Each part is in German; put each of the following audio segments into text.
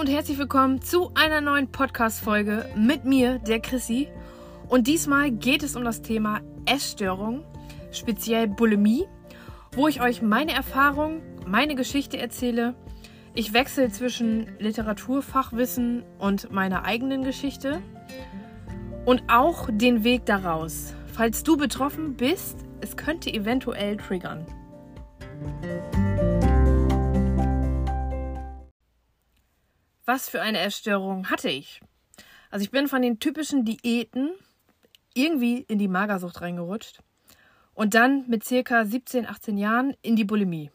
und herzlich willkommen zu einer neuen Podcast-Folge mit mir, der Chrissy. Und diesmal geht es um das Thema Essstörung, speziell Bulimie, wo ich euch meine Erfahrung, meine Geschichte erzähle. Ich wechsle zwischen Literaturfachwissen und meiner eigenen Geschichte und auch den Weg daraus. Falls du betroffen bist, es könnte eventuell triggern. Was für eine Essstörung hatte ich? Also ich bin von den typischen Diäten irgendwie in die Magersucht reingerutscht und dann mit circa 17, 18 Jahren in die Bulimie.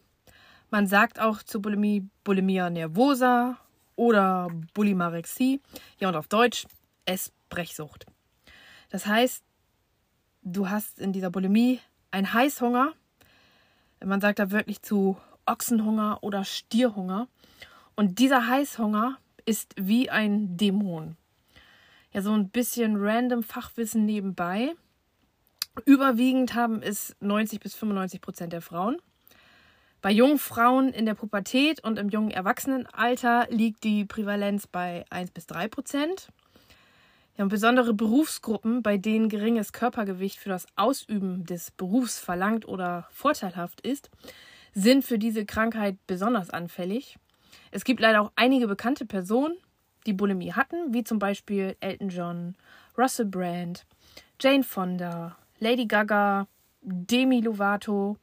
Man sagt auch zu Bulimie Bulimia nervosa oder Bulimarexie. Ja, und auf Deutsch Essbrechsucht. Das heißt, du hast in dieser Bulimie einen Heißhunger. Man sagt da wirklich zu Ochsenhunger oder Stierhunger. Und dieser Heißhunger ist wie ein Dämon. Ja, so ein bisschen random Fachwissen nebenbei. Überwiegend haben es 90 bis 95 Prozent der Frauen. Bei jungen Frauen in der Pubertät und im jungen Erwachsenenalter liegt die Prävalenz bei 1 bis 3 Prozent. Ja, und besondere Berufsgruppen, bei denen geringes Körpergewicht für das Ausüben des Berufs verlangt oder vorteilhaft ist, sind für diese Krankheit besonders anfällig. Es gibt leider auch einige bekannte Personen, die Bulimie hatten, wie zum Beispiel Elton John, Russell Brand, Jane Fonda, Lady Gaga, Demi Lovato,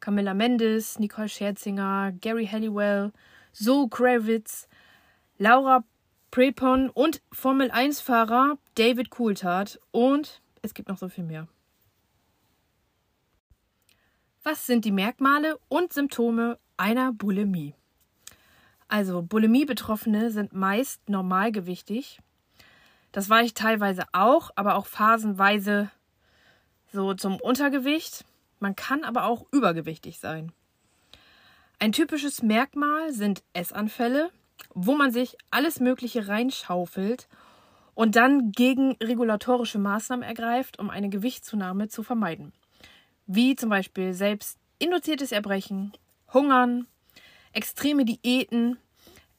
Camilla Mendes, Nicole Scherzinger, Gary Halliwell, Zoe Kravitz, Laura Prepon und Formel 1-Fahrer David Coulthard und es gibt noch so viel mehr. Was sind die Merkmale und Symptome einer Bulimie? Also Bulimie-Betroffene sind meist normalgewichtig. Das war ich teilweise auch, aber auch phasenweise so zum Untergewicht. Man kann aber auch übergewichtig sein. Ein typisches Merkmal sind Essanfälle, wo man sich alles Mögliche reinschaufelt und dann gegen regulatorische Maßnahmen ergreift, um eine Gewichtszunahme zu vermeiden. Wie zum Beispiel selbst induziertes Erbrechen, Hungern, extreme Diäten,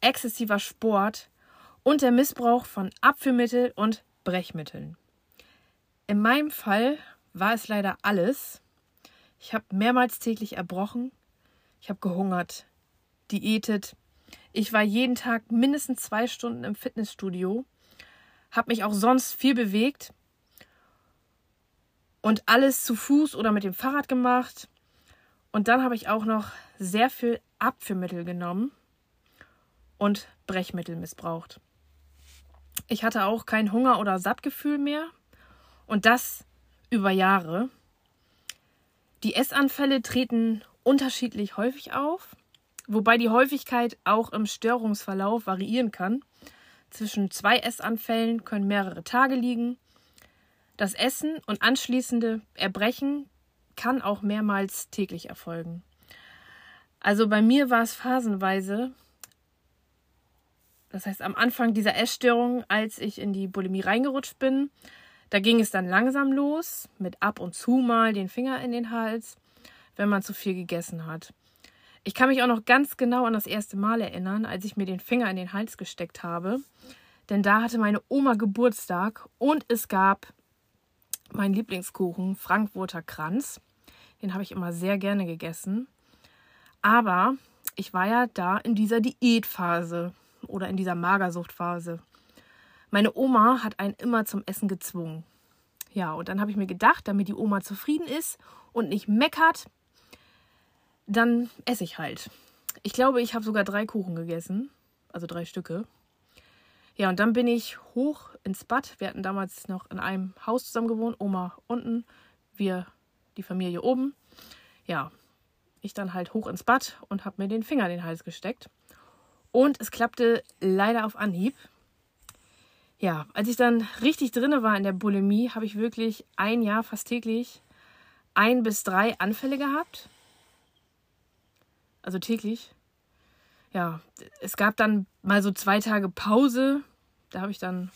exzessiver Sport und der Missbrauch von Abführmittel und Brechmitteln. In meinem Fall war es leider alles. Ich habe mehrmals täglich erbrochen. Ich habe gehungert, diätet. Ich war jeden Tag mindestens zwei Stunden im Fitnessstudio. Habe mich auch sonst viel bewegt. Und alles zu Fuß oder mit dem Fahrrad gemacht. Und dann habe ich auch noch sehr viel Abführmittel genommen und Brechmittel missbraucht. Ich hatte auch kein Hunger- oder Sattgefühl mehr. Und das über Jahre. Die Essanfälle treten unterschiedlich häufig auf, wobei die Häufigkeit auch im Störungsverlauf variieren kann. Zwischen zwei Essanfällen können mehrere Tage liegen. Das Essen und anschließende Erbrechen kann auch mehrmals täglich erfolgen. Also bei mir war es phasenweise, das heißt am Anfang dieser Essstörung, als ich in die Bulimie reingerutscht bin, da ging es dann langsam los, mit ab und zu mal den Finger in den Hals, wenn man zu viel gegessen hat. Ich kann mich auch noch ganz genau an das erste Mal erinnern, als ich mir den Finger in den Hals gesteckt habe. Denn da hatte meine Oma Geburtstag und es gab meinen Lieblingskuchen, Frankfurter Kranz. Den habe ich immer sehr gerne gegessen. Aber ich war ja da in dieser Diätphase oder in dieser Magersuchtphase. Meine Oma hat einen immer zum Essen gezwungen. Ja, und dann habe ich mir gedacht, damit die Oma zufrieden ist und nicht meckert, dann esse ich halt. Ich glaube, ich habe sogar drei Kuchen gegessen, also drei Stücke. Ja, und dann bin ich hoch ins Bad. Wir hatten damals noch in einem Haus zusammen gewohnt, Oma unten, wir die Familie oben. Ja, ich dann halt hoch ins Bad und habe mir den Finger in den Hals gesteckt. Und es klappte leider auf Anhieb ja, als ich dann richtig drinne war in der Bulimie, habe ich wirklich ein Jahr fast täglich ein bis drei Anfälle gehabt. Also täglich. Ja, es gab dann mal so zwei Tage Pause. Da habe ich dann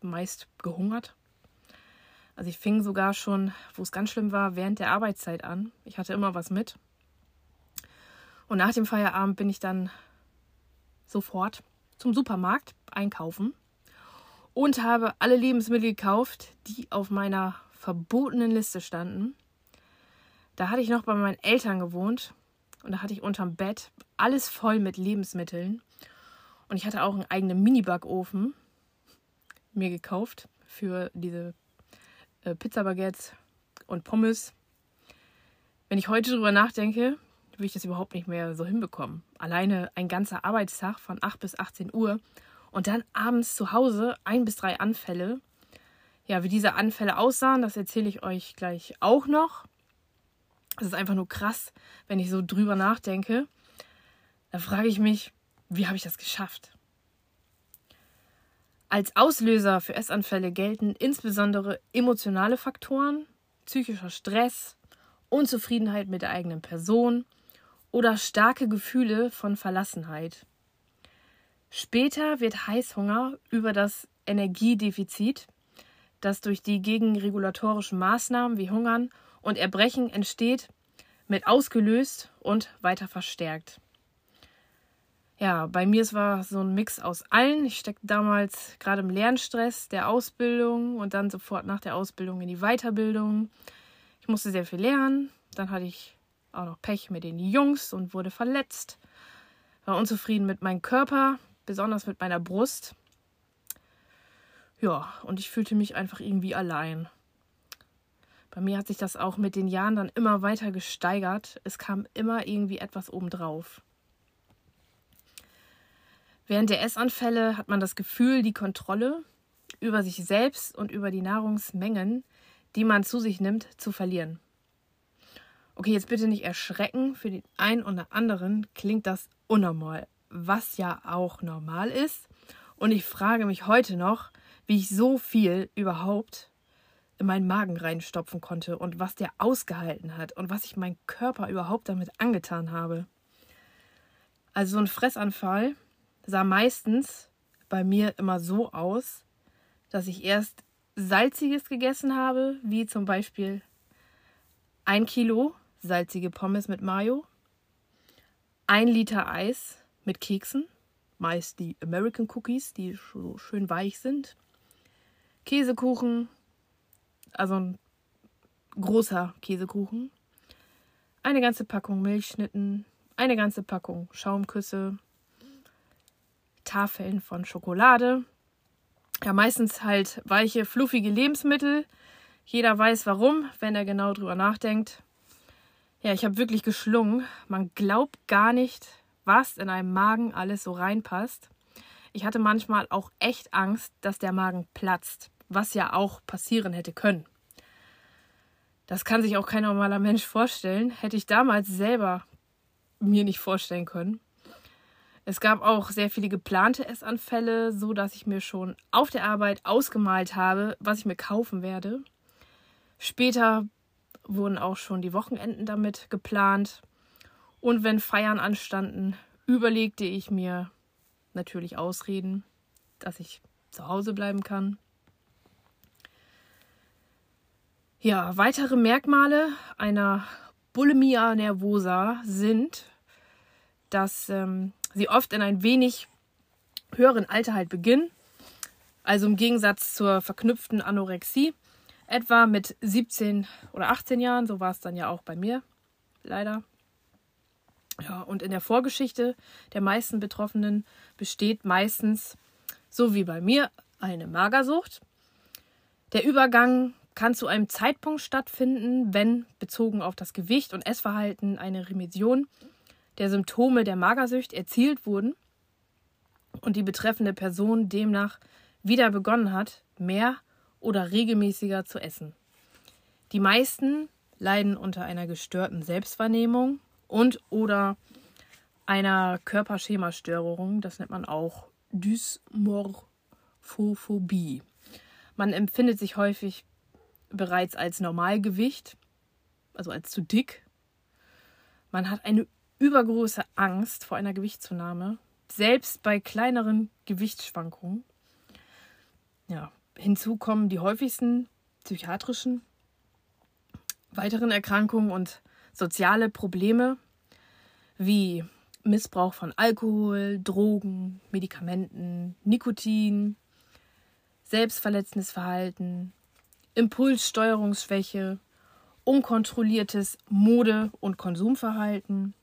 meist gehungert. Also ich fing sogar schon, wo es ganz schlimm war, während der Arbeitszeit an. Ich hatte immer was mit. Und nach dem Feierabend bin ich dann sofort zum Supermarkt einkaufen und habe alle Lebensmittel gekauft, die auf meiner verbotenen Liste standen. Da hatte ich noch bei meinen Eltern gewohnt und da hatte ich unterm Bett alles voll mit Lebensmitteln. Und ich hatte auch einen eigenen Mini-Backofen mir gekauft für diese äh, Pizzabaguettes und Pommes. Wenn ich heute drüber nachdenke, würde ich das überhaupt nicht mehr so hinbekommen. Alleine ein ganzer Arbeitstag von 8 bis 18 Uhr und dann abends zu Hause ein bis drei Anfälle. Ja, wie diese Anfälle aussahen, das erzähle ich euch gleich auch noch. Es ist einfach nur krass, wenn ich so drüber nachdenke. Da frage ich mich, wie habe ich das geschafft? Als Auslöser für Essanfälle gelten insbesondere emotionale Faktoren, psychischer Stress, Unzufriedenheit mit der eigenen Person oder starke Gefühle von Verlassenheit. Später wird Heißhunger über das Energiedefizit, das durch die gegenregulatorischen Maßnahmen wie Hungern und Erbrechen entsteht, mit ausgelöst und weiter verstärkt. Ja, bei mir war so ein Mix aus allen. Ich steckte damals gerade im Lernstress der Ausbildung und dann sofort nach der Ausbildung in die Weiterbildung. Ich musste sehr viel lernen. Dann hatte ich auch noch Pech mit den Jungs und wurde verletzt. War unzufrieden mit meinem Körper, besonders mit meiner Brust. Ja, und ich fühlte mich einfach irgendwie allein. Bei mir hat sich das auch mit den Jahren dann immer weiter gesteigert. Es kam immer irgendwie etwas obendrauf. Während der Essanfälle hat man das Gefühl, die Kontrolle über sich selbst und über die Nahrungsmengen, die man zu sich nimmt, zu verlieren. Okay, jetzt bitte nicht erschrecken. Für den einen oder anderen klingt das unnormal was ja auch normal ist. Und ich frage mich heute noch, wie ich so viel überhaupt in meinen Magen reinstopfen konnte und was der ausgehalten hat und was ich meinem Körper überhaupt damit angetan habe. Also so ein Fressanfall sah meistens bei mir immer so aus, dass ich erst salziges gegessen habe, wie zum Beispiel ein Kilo salzige Pommes mit Mayo, ein Liter Eis mit Keksen, meist die American Cookies, die so schön weich sind, Käsekuchen, also ein großer Käsekuchen, eine ganze Packung Milchschnitten, eine ganze Packung Schaumküsse, Tafeln von Schokolade. Ja, meistens halt weiche, fluffige Lebensmittel. Jeder weiß warum, wenn er genau drüber nachdenkt. Ja, ich habe wirklich geschlungen. Man glaubt gar nicht, was in einem Magen alles so reinpasst. Ich hatte manchmal auch echt Angst, dass der Magen platzt, was ja auch passieren hätte können. Das kann sich auch kein normaler Mensch vorstellen, hätte ich damals selber mir nicht vorstellen können. Es gab auch sehr viele geplante Essanfälle, so dass ich mir schon auf der Arbeit ausgemalt habe, was ich mir kaufen werde. Später wurden auch schon die Wochenenden damit geplant. Und wenn Feiern anstanden, überlegte ich mir natürlich Ausreden, dass ich zu Hause bleiben kann. Ja, weitere Merkmale einer Bulimia nervosa sind, dass ähm, sie oft in ein wenig höheren Alter halt beginnen. Also im Gegensatz zur verknüpften Anorexie, etwa mit 17 oder 18 Jahren, so war es dann ja auch bei mir, leider. Ja, und in der Vorgeschichte der meisten Betroffenen besteht meistens, so wie bei mir, eine Magersucht. Der Übergang kann zu einem Zeitpunkt stattfinden, wenn bezogen auf das Gewicht und Essverhalten eine Remission der Symptome der Magersucht erzielt wurden und die betreffende Person demnach wieder begonnen hat, mehr oder regelmäßiger zu essen. Die meisten leiden unter einer gestörten Selbstwahrnehmung und oder einer Körperschemastörung. Das nennt man auch Dysmorphophobie. Man empfindet sich häufig bereits als Normalgewicht, also als zu dick. Man hat eine übergroße Angst vor einer Gewichtszunahme, selbst bei kleineren Gewichtsschwankungen. Ja, hinzu kommen die häufigsten psychiatrischen weiteren Erkrankungen und soziale Probleme wie Missbrauch von Alkohol, Drogen, Medikamenten, Nikotin, selbstverletzendes Verhalten, Impulssteuerungsschwäche, unkontrolliertes Mode- und Konsumverhalten,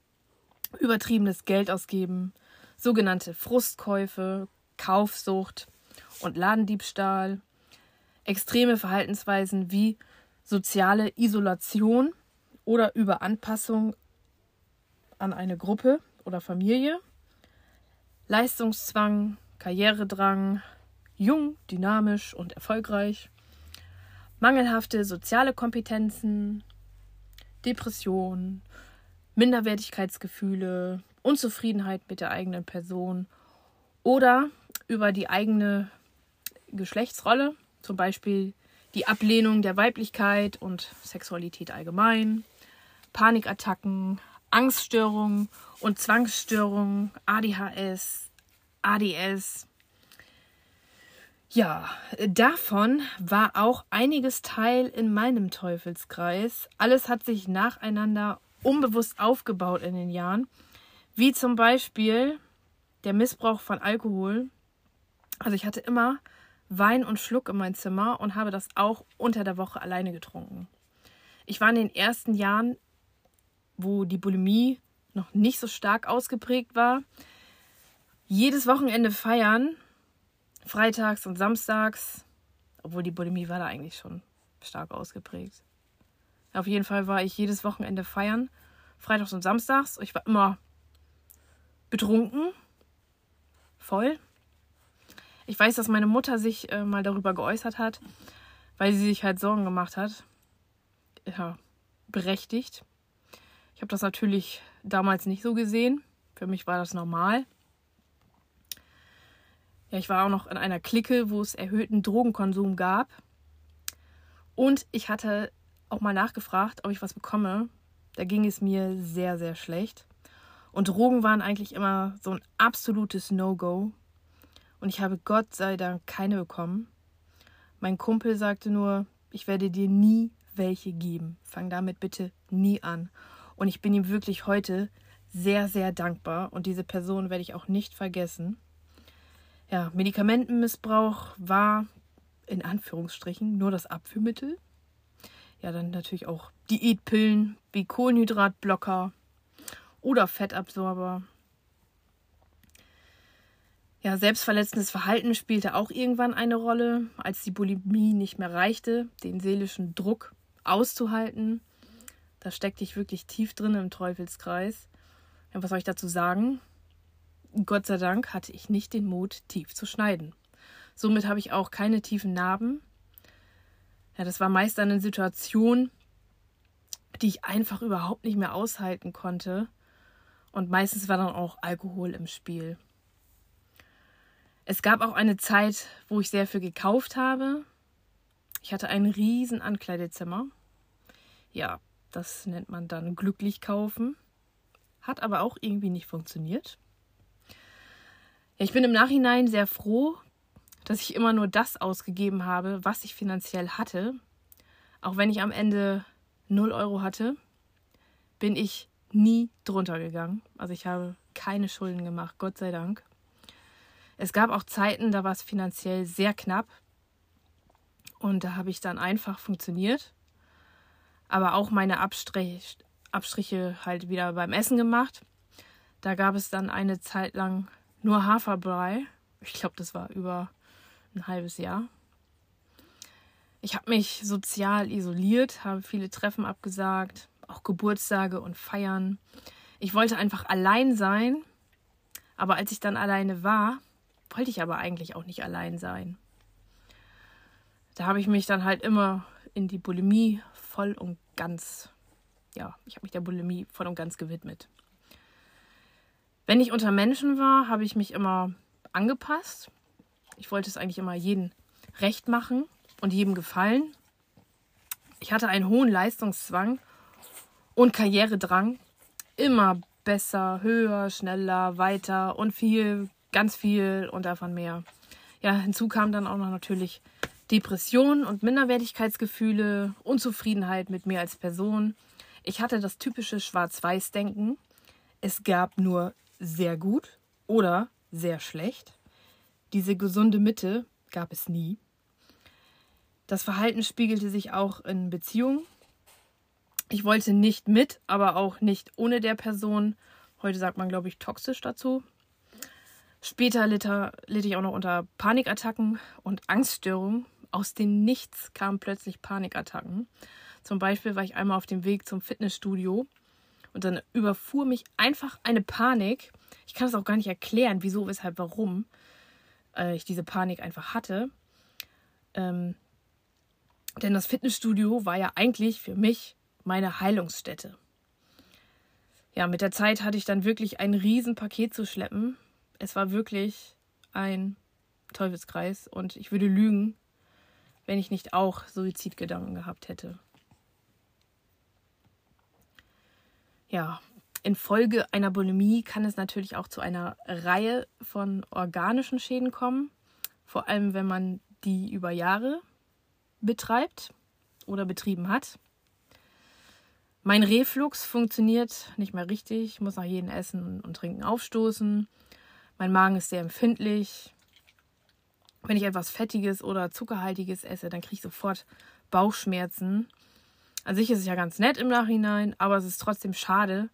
übertriebenes Geldausgeben, sogenannte Frustkäufe, Kaufsucht und Ladendiebstahl, extreme Verhaltensweisen wie soziale Isolation oder Überanpassung an eine Gruppe oder Familie, Leistungszwang, Karrieredrang, jung, dynamisch und erfolgreich, mangelhafte soziale Kompetenzen, Depression, Minderwertigkeitsgefühle, Unzufriedenheit mit der eigenen Person oder über die eigene Geschlechtsrolle, zum Beispiel die Ablehnung der Weiblichkeit und Sexualität allgemein, Panikattacken, Angststörungen und Zwangsstörungen, ADHS, ADS. Ja, davon war auch einiges Teil in meinem Teufelskreis. Alles hat sich nacheinander unbewusst aufgebaut in den Jahren, wie zum Beispiel der Missbrauch von Alkohol. Also ich hatte immer Wein und Schluck in mein Zimmer und habe das auch unter der Woche alleine getrunken. Ich war in den ersten Jahren wo die Bulimie noch nicht so stark ausgeprägt war, jedes Wochenende feiern, freitags und samstags, obwohl die Bulimie war da eigentlich schon stark ausgeprägt. Auf jeden Fall war ich jedes Wochenende feiern, freitags und samstags. Ich war immer betrunken, voll. Ich weiß, dass meine Mutter sich äh, mal darüber geäußert hat, weil sie sich halt Sorgen gemacht hat. Ja, berechtigt. Ich habe das natürlich damals nicht so gesehen. Für mich war das normal. Ja, ich war auch noch in einer Clique, wo es erhöhten Drogenkonsum gab. Und ich hatte auch mal nachgefragt, ob ich was bekomme. Da ging es mir sehr, sehr schlecht. Und Drogen waren eigentlich immer so ein absolutes No-Go. Und ich habe Gott sei Dank keine bekommen. Mein Kumpel sagte nur, ich werde dir nie welche geben. Fang damit bitte nie an. Und ich bin ihm wirklich heute sehr, sehr dankbar. Und diese Person werde ich auch nicht vergessen. Ja, Medikamentenmissbrauch war in Anführungsstrichen nur das Abführmittel. Ja, dann natürlich auch Diätpillen wie Kohlenhydratblocker oder Fettabsorber. Ja, selbstverletzendes Verhalten spielte auch irgendwann eine Rolle, als die Bulimie nicht mehr reichte, den seelischen Druck auszuhalten. Da steckte ich wirklich tief drin im Teufelskreis. Ja, was soll ich dazu sagen? Gott sei Dank hatte ich nicht den Mut, tief zu schneiden. Somit habe ich auch keine tiefen Narben. Ja, das war meist eine Situation, die ich einfach überhaupt nicht mehr aushalten konnte. Und meistens war dann auch Alkohol im Spiel. Es gab auch eine Zeit, wo ich sehr viel gekauft habe. Ich hatte ein riesen Ankleidezimmer. Ja, das nennt man dann glücklich kaufen. Hat aber auch irgendwie nicht funktioniert. Ja, ich bin im Nachhinein sehr froh, dass ich immer nur das ausgegeben habe, was ich finanziell hatte. Auch wenn ich am Ende 0 Euro hatte, bin ich nie drunter gegangen. Also ich habe keine Schulden gemacht, Gott sei Dank. Es gab auch Zeiten, da war es finanziell sehr knapp. Und da habe ich dann einfach funktioniert aber auch meine Abstrich, Abstriche halt wieder beim Essen gemacht. Da gab es dann eine Zeit lang nur Haferbrei. Ich glaube, das war über ein halbes Jahr. Ich habe mich sozial isoliert, habe viele Treffen abgesagt, auch Geburtstage und Feiern. Ich wollte einfach allein sein, aber als ich dann alleine war, wollte ich aber eigentlich auch nicht allein sein. Da habe ich mich dann halt immer in die Bulimie voll und ganz, ja, ich habe mich der Bulimie voll und ganz gewidmet. Wenn ich unter Menschen war, habe ich mich immer angepasst. Ich wollte es eigentlich immer jedem recht machen und jedem gefallen. Ich hatte einen hohen Leistungszwang und Karrieredrang. Immer besser, höher, schneller, weiter und viel, ganz viel und davon mehr. Ja, hinzu kam dann auch noch natürlich Depressionen und Minderwertigkeitsgefühle, Unzufriedenheit mit mir als Person. Ich hatte das typische Schwarz-Weiß-Denken. Es gab nur sehr gut oder sehr schlecht. Diese gesunde Mitte gab es nie. Das Verhalten spiegelte sich auch in Beziehungen. Ich wollte nicht mit, aber auch nicht ohne der Person. Heute sagt man, glaube ich, toxisch dazu. Später litt, litt ich auch noch unter Panikattacken und Angststörungen. Aus dem Nichts kamen plötzlich Panikattacken. Zum Beispiel war ich einmal auf dem Weg zum Fitnessstudio und dann überfuhr mich einfach eine Panik. Ich kann es auch gar nicht erklären, wieso, weshalb, warum äh, ich diese Panik einfach hatte. Ähm, denn das Fitnessstudio war ja eigentlich für mich meine Heilungsstätte. Ja, mit der Zeit hatte ich dann wirklich ein Riesenpaket zu schleppen. Es war wirklich ein Teufelskreis und ich würde lügen, wenn ich nicht auch Suizidgedanken gehabt hätte. Ja, infolge einer Bulimie kann es natürlich auch zu einer Reihe von organischen Schäden kommen, vor allem wenn man die über Jahre betreibt oder betrieben hat. Mein Reflux funktioniert nicht mehr richtig. Ich muss nach jedem Essen und Trinken aufstoßen. Mein Magen ist sehr empfindlich. Wenn ich etwas Fettiges oder Zuckerhaltiges esse, dann kriege ich sofort Bauchschmerzen. An sich ist es ja ganz nett im Nachhinein, aber es ist trotzdem schade,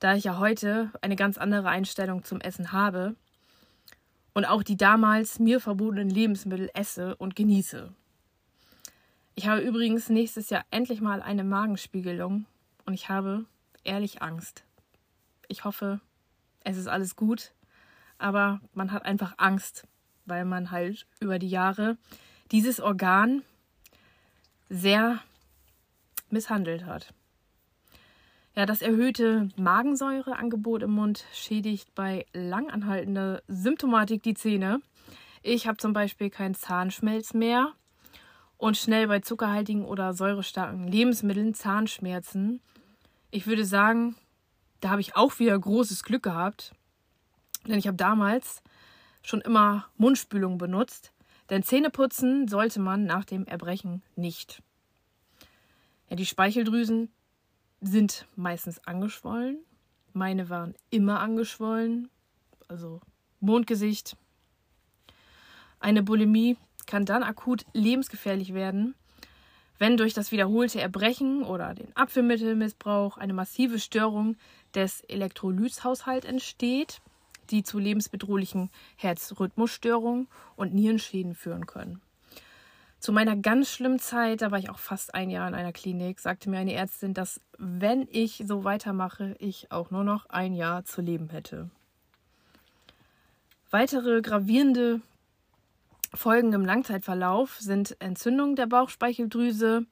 da ich ja heute eine ganz andere Einstellung zum Essen habe und auch die damals mir verbotenen Lebensmittel esse und genieße. Ich habe übrigens nächstes Jahr endlich mal eine Magenspiegelung und ich habe ehrlich Angst. Ich hoffe, es ist alles gut, aber man hat einfach Angst, weil man halt über die Jahre dieses Organ sehr misshandelt hat. Ja, das erhöhte Magensäureangebot im Mund schädigt bei langanhaltender Symptomatik die Zähne. Ich habe zum Beispiel keinen Zahnschmelz mehr und schnell bei zuckerhaltigen oder säurestarken Lebensmitteln Zahnschmerzen. Ich würde sagen, da habe ich auch wieder großes Glück gehabt, denn ich habe damals schon immer Mundspülung benutzt, denn Zähneputzen sollte man nach dem Erbrechen nicht. Ja, die Speicheldrüsen sind meistens angeschwollen. Meine waren immer angeschwollen, also Mondgesicht. Eine Bulimie kann dann akut lebensgefährlich werden, wenn durch das wiederholte Erbrechen oder den Apfelmittelmissbrauch eine massive Störung des Elektrolytshaushalts entsteht, die zu lebensbedrohlichen Herzrhythmusstörungen und Nierenschäden führen können. Zu meiner ganz schlimmen Zeit, da war ich auch fast ein Jahr in einer Klinik, sagte mir eine Ärztin, dass wenn ich so weitermache, ich auch nur noch ein Jahr zu leben hätte. Weitere gravierende Folgen im Langzeitverlauf sind Entzündung der Bauchspeicheldrüse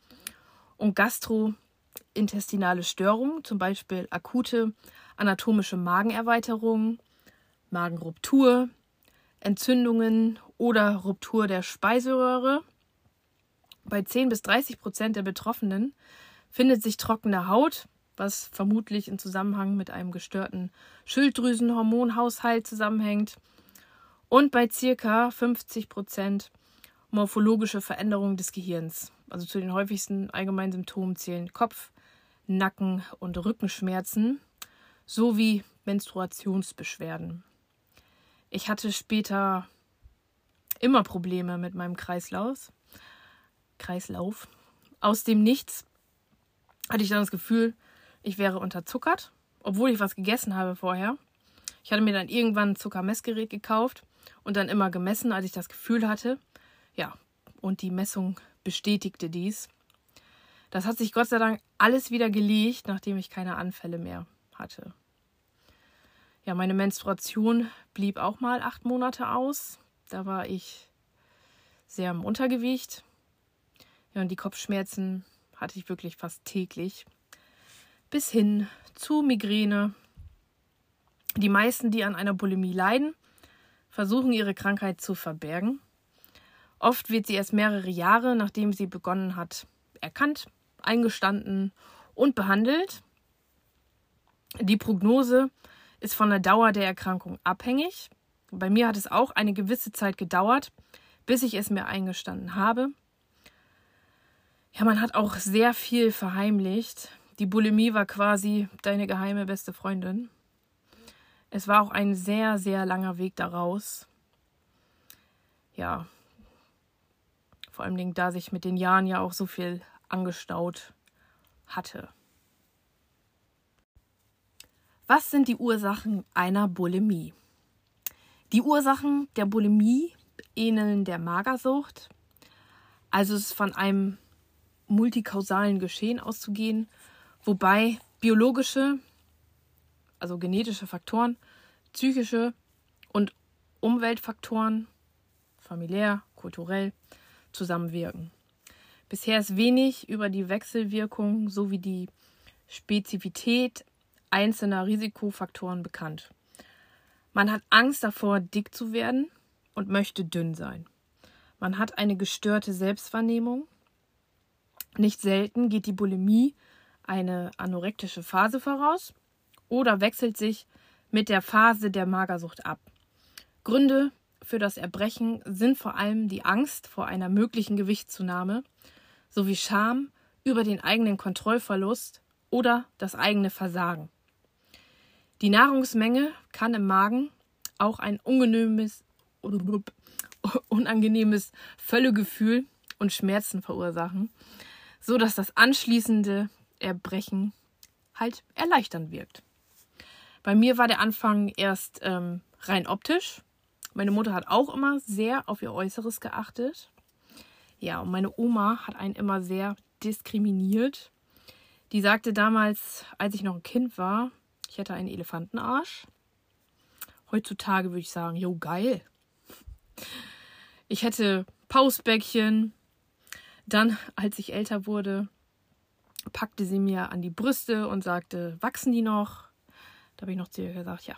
und gastrointestinale Störungen, zum Beispiel akute anatomische Magenerweiterung, Magenruptur, Entzündungen oder Ruptur der Speiseröhre. Bei 10 bis 30 Prozent der Betroffenen findet sich trockene Haut, was vermutlich im Zusammenhang mit einem gestörten Schilddrüsenhormonhaushalt zusammenhängt und bei circa 50 Prozent morphologische Veränderungen des Gehirns. Also zu den häufigsten allgemeinen Symptomen zählen Kopf-, Nacken- und Rückenschmerzen sowie Menstruationsbeschwerden. Ich hatte später immer Probleme mit meinem Kreislauf. Kreislauf. Aus dem Nichts hatte ich dann das Gefühl, ich wäre unterzuckert, obwohl ich was gegessen habe vorher. Ich hatte mir dann irgendwann ein Zuckermessgerät gekauft und dann immer gemessen, als ich das Gefühl hatte. Ja, und die Messung bestätigte dies. Das hat sich Gott sei Dank alles wieder gelegt, nachdem ich keine Anfälle mehr hatte. Ja, meine Menstruation blieb auch mal acht Monate aus. Da war ich sehr im Untergewicht. Ja, und die Kopfschmerzen hatte ich wirklich fast täglich. Bis hin zu Migräne. Die meisten, die an einer Bulimie leiden, versuchen ihre Krankheit zu verbergen. Oft wird sie erst mehrere Jahre, nachdem sie begonnen hat, erkannt, eingestanden und behandelt. Die Prognose ist von der Dauer der Erkrankung abhängig. Bei mir hat es auch eine gewisse Zeit gedauert, bis ich es mir eingestanden habe. Ja, man hat auch sehr viel verheimlicht. Die Bulimie war quasi deine geheime beste Freundin. Es war auch ein sehr, sehr langer Weg daraus. Ja. Vor allem, Dingen, da sich mit den Jahren ja auch so viel angestaut hatte. Was sind die Ursachen einer Bulimie? Die Ursachen der Bulimie ähneln der Magersucht. Also es ist von einem multikausalen Geschehen auszugehen, wobei biologische, also genetische Faktoren, psychische und Umweltfaktoren, familiär, kulturell, zusammenwirken. Bisher ist wenig über die Wechselwirkung sowie die Spezifität einzelner Risikofaktoren bekannt. Man hat Angst davor, dick zu werden und möchte dünn sein. Man hat eine gestörte Selbstwahrnehmung. Nicht selten geht die Bulimie eine anorektische Phase voraus oder wechselt sich mit der Phase der Magersucht ab. Gründe für das Erbrechen sind vor allem die Angst vor einer möglichen Gewichtszunahme sowie Scham über den eigenen Kontrollverlust oder das eigene Versagen. Die Nahrungsmenge kann im Magen auch ein unangenehmes, unangenehmes Völlegefühl und Schmerzen verursachen, so dass das anschließende Erbrechen halt erleichternd wirkt. Bei mir war der Anfang erst ähm, rein optisch. Meine Mutter hat auch immer sehr auf ihr Äußeres geachtet. Ja, und meine Oma hat einen immer sehr diskriminiert. Die sagte damals, als ich noch ein Kind war, ich hätte einen Elefantenarsch. Heutzutage würde ich sagen, jo, geil. Ich hätte Pausbäckchen. Dann, als ich älter wurde, packte sie mir an die Brüste und sagte, wachsen die noch? Da habe ich noch zu ihr gesagt, ja,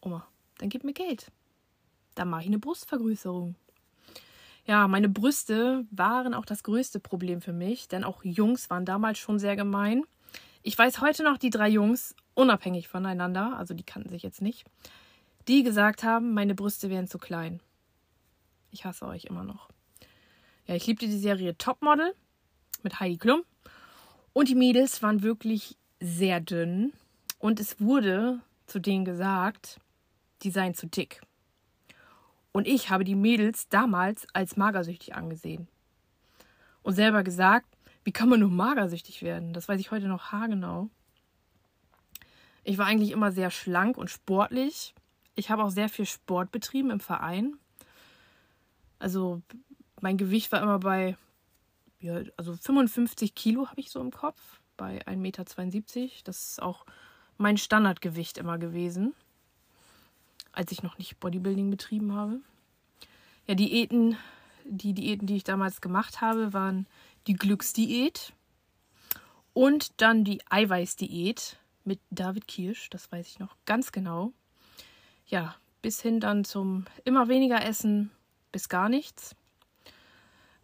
Oma, dann gib mir Geld. Dann mache ich eine Brustvergrößerung. Ja, meine Brüste waren auch das größte Problem für mich, denn auch Jungs waren damals schon sehr gemein. Ich weiß heute noch die drei Jungs, unabhängig voneinander, also die kannten sich jetzt nicht, die gesagt haben, meine Brüste wären zu klein. Ich hasse euch immer noch. Ja, ich liebte die Serie Topmodel mit Heidi Klum. Und die Mädels waren wirklich sehr dünn. Und es wurde zu denen gesagt, die seien zu dick. Und ich habe die Mädels damals als magersüchtig angesehen. Und selber gesagt, wie kann man nur magersüchtig werden? Das weiß ich heute noch haargenau. Ich war eigentlich immer sehr schlank und sportlich. Ich habe auch sehr viel Sport betrieben im Verein. Also mein Gewicht war immer bei, ja, also 55 Kilo habe ich so im Kopf, bei 1,72 Meter. Das ist auch mein Standardgewicht immer gewesen, als ich noch nicht Bodybuilding betrieben habe. Ja, Diäten, die Diäten, die ich damals gemacht habe, waren die Glücksdiät und dann die Eiweißdiät mit David Kirsch, das weiß ich noch ganz genau. Ja, bis hin dann zum immer weniger Essen, bis gar nichts.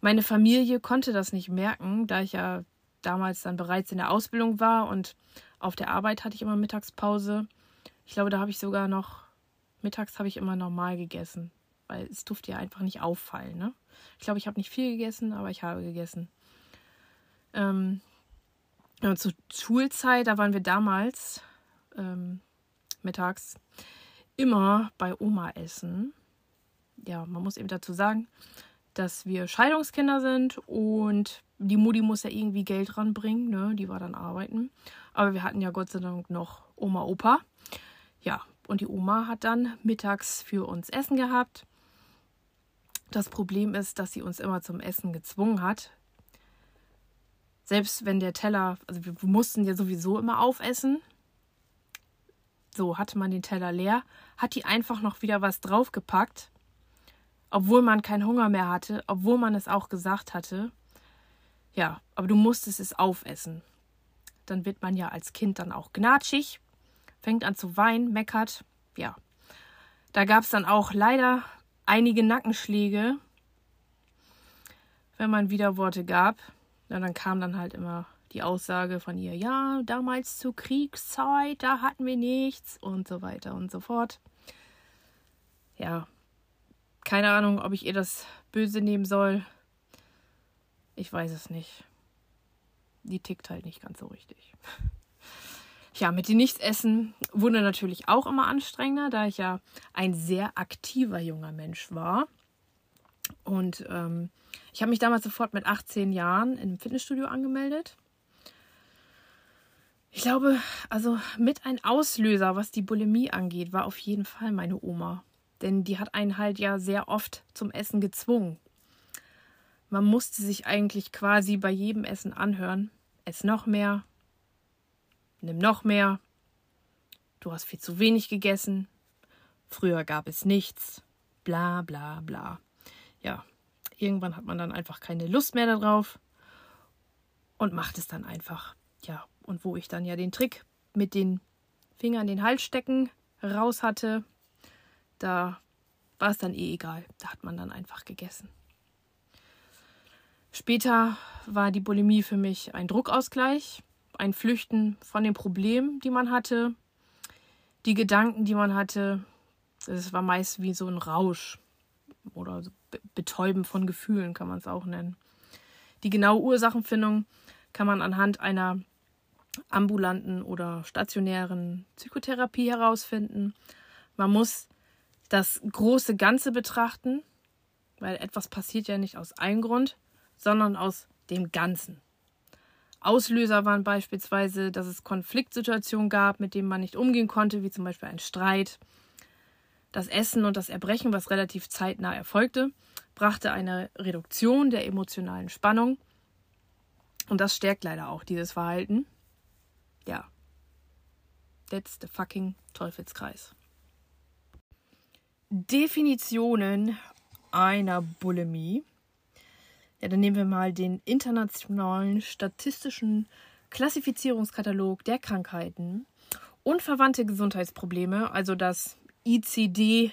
Meine Familie konnte das nicht merken, da ich ja damals dann bereits in der Ausbildung war und auf der Arbeit hatte ich immer Mittagspause. Ich glaube, da habe ich sogar noch, mittags habe ich immer normal gegessen, weil es durfte ja einfach nicht auffallen. Ne? Ich glaube, ich habe nicht viel gegessen, aber ich habe gegessen. Ähm, zur Schulzeit, da waren wir damals ähm, mittags immer bei Oma essen. Ja, man muss eben dazu sagen, dass wir Scheidungskinder sind und die Mutti muss ja irgendwie Geld ranbringen, ne? Die war dann arbeiten. Aber wir hatten ja Gott sei Dank noch Oma, Opa. Ja, und die Oma hat dann mittags für uns Essen gehabt. Das Problem ist, dass sie uns immer zum Essen gezwungen hat selbst wenn der Teller, also wir mussten ja sowieso immer aufessen. So hatte man den Teller leer, hat die einfach noch wieder was draufgepackt, obwohl man keinen Hunger mehr hatte, obwohl man es auch gesagt hatte. Ja, aber du musstest es aufessen. Dann wird man ja als Kind dann auch gnatschig, fängt an zu weinen, meckert. Ja, da gab es dann auch leider einige Nackenschläge, wenn man wieder Worte gab. Ja, dann kam dann halt immer die Aussage von ihr, ja, damals zur Kriegszeit, da hatten wir nichts und so weiter und so fort. Ja, keine Ahnung, ob ich ihr das böse nehmen soll. Ich weiß es nicht. Die tickt halt nicht ganz so richtig. Ja, mit dem Nichtsessen wurde natürlich auch immer anstrengender, da ich ja ein sehr aktiver junger Mensch war. Und ähm, ich habe mich damals sofort mit 18 Jahren im Fitnessstudio angemeldet. Ich glaube, also mit ein Auslöser, was die Bulimie angeht, war auf jeden Fall meine Oma. Denn die hat einen halt ja sehr oft zum Essen gezwungen. Man musste sich eigentlich quasi bei jedem Essen anhören. Ess noch mehr. Nimm noch mehr. Du hast viel zu wenig gegessen. Früher gab es nichts. Bla bla bla. Ja, irgendwann hat man dann einfach keine Lust mehr darauf und macht es dann einfach. Ja, und wo ich dann ja den Trick mit den Fingern in den Hals stecken raus hatte, da war es dann eh egal. Da hat man dann einfach gegessen. Später war die Bulimie für mich ein Druckausgleich, ein Flüchten von den Problemen, die man hatte, die Gedanken, die man hatte. Es war meist wie so ein Rausch oder Betäuben von Gefühlen kann man es auch nennen. Die genaue Ursachenfindung kann man anhand einer ambulanten oder stationären Psychotherapie herausfinden. Man muss das große Ganze betrachten, weil etwas passiert ja nicht aus einem Grund, sondern aus dem Ganzen. Auslöser waren beispielsweise, dass es Konfliktsituationen gab, mit denen man nicht umgehen konnte, wie zum Beispiel ein Streit. Das Essen und das Erbrechen, was relativ zeitnah erfolgte, brachte eine Reduktion der emotionalen Spannung. Und das stärkt leider auch dieses Verhalten. Ja. That's the fucking Teufelskreis. Definitionen einer Bulimie. Ja, dann nehmen wir mal den internationalen statistischen Klassifizierungskatalog der Krankheiten und verwandte Gesundheitsprobleme, also das ICD-10.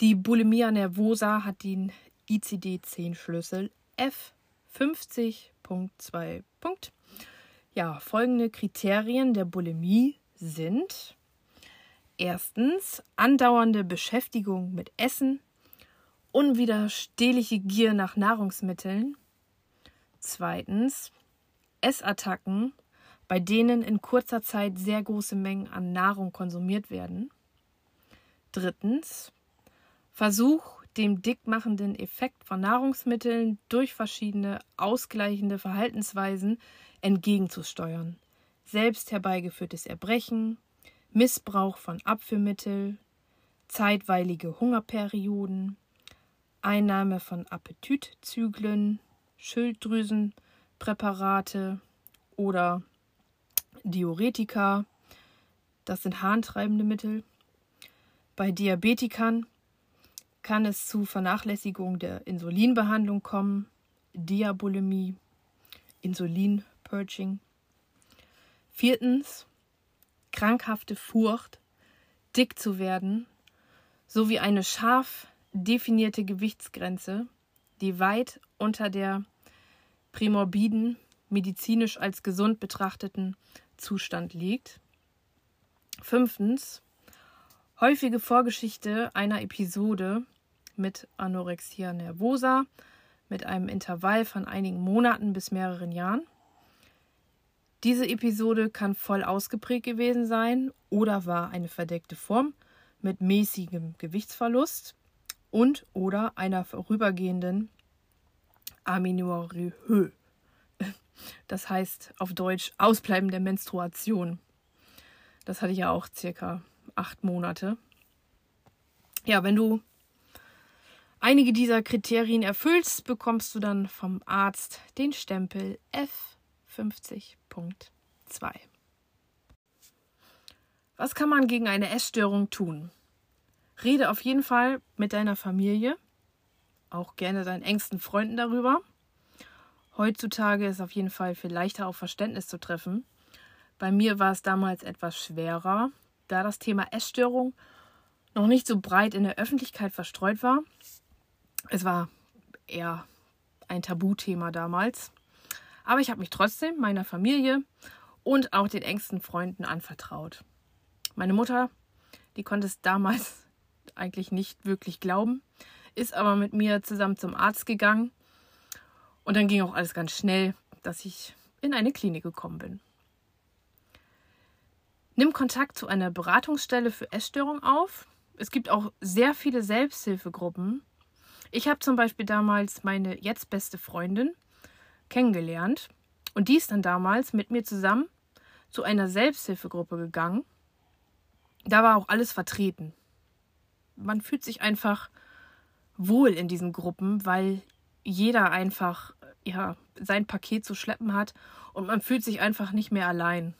Die Bulimia nervosa hat den ICD-10-Schlüssel F50.2. Ja, folgende Kriterien der Bulimie sind erstens andauernde Beschäftigung mit Essen, unwiderstehliche Gier nach Nahrungsmitteln. Zweitens Essattacken, bei denen in kurzer Zeit sehr große Mengen an Nahrung konsumiert werden. Drittens Versuch, dem dickmachenden Effekt von Nahrungsmitteln durch verschiedene ausgleichende Verhaltensweisen entgegenzusteuern. Selbst herbeigeführtes Erbrechen, Missbrauch von Abführmittel, zeitweilige Hungerperioden, Einnahme von Appetitzyklen, Schilddrüsenpräparate oder Diuretika, das sind harntreibende Mittel. Bei Diabetikern kann es zu Vernachlässigung der Insulinbehandlung kommen, Diabulimie, Insulinpurging. Viertens, krankhafte Furcht, dick zu werden, sowie eine scharf definierte Gewichtsgrenze, die weit unter der prämorbiden, medizinisch als gesund betrachteten Zustand liegt. Fünftens, häufige Vorgeschichte einer Episode mit Anorexia nervosa mit einem Intervall von einigen Monaten bis mehreren Jahren. Diese Episode kann voll ausgeprägt gewesen sein oder war eine verdeckte Form mit mäßigem Gewichtsverlust und oder einer vorübergehenden Amenorrhoe. Das heißt auf Deutsch Ausbleiben der Menstruation. Das hatte ich ja auch circa acht Monate. Ja, wenn du einige dieser Kriterien erfüllst, bekommst du dann vom Arzt den Stempel F50.2. Was kann man gegen eine Essstörung tun? Rede auf jeden Fall mit deiner Familie, auch gerne deinen engsten Freunden darüber. Heutzutage ist auf jeden Fall viel leichter auf Verständnis zu treffen. Bei mir war es damals etwas schwerer, da das Thema Essstörung noch nicht so breit in der Öffentlichkeit verstreut war. Es war eher ein Tabuthema damals. Aber ich habe mich trotzdem meiner Familie und auch den engsten Freunden anvertraut. Meine Mutter, die konnte es damals eigentlich nicht wirklich glauben, ist aber mit mir zusammen zum Arzt gegangen. Und dann ging auch alles ganz schnell, dass ich in eine Klinik gekommen bin. Nimm Kontakt zu einer Beratungsstelle für Essstörung auf. Es gibt auch sehr viele Selbsthilfegruppen. Ich habe zum Beispiel damals meine jetzt beste Freundin kennengelernt und die ist dann damals mit mir zusammen zu einer Selbsthilfegruppe gegangen. Da war auch alles vertreten. Man fühlt sich einfach wohl in diesen Gruppen, weil jeder einfach ja, sein Paket zu schleppen hat und man fühlt sich einfach nicht mehr allein.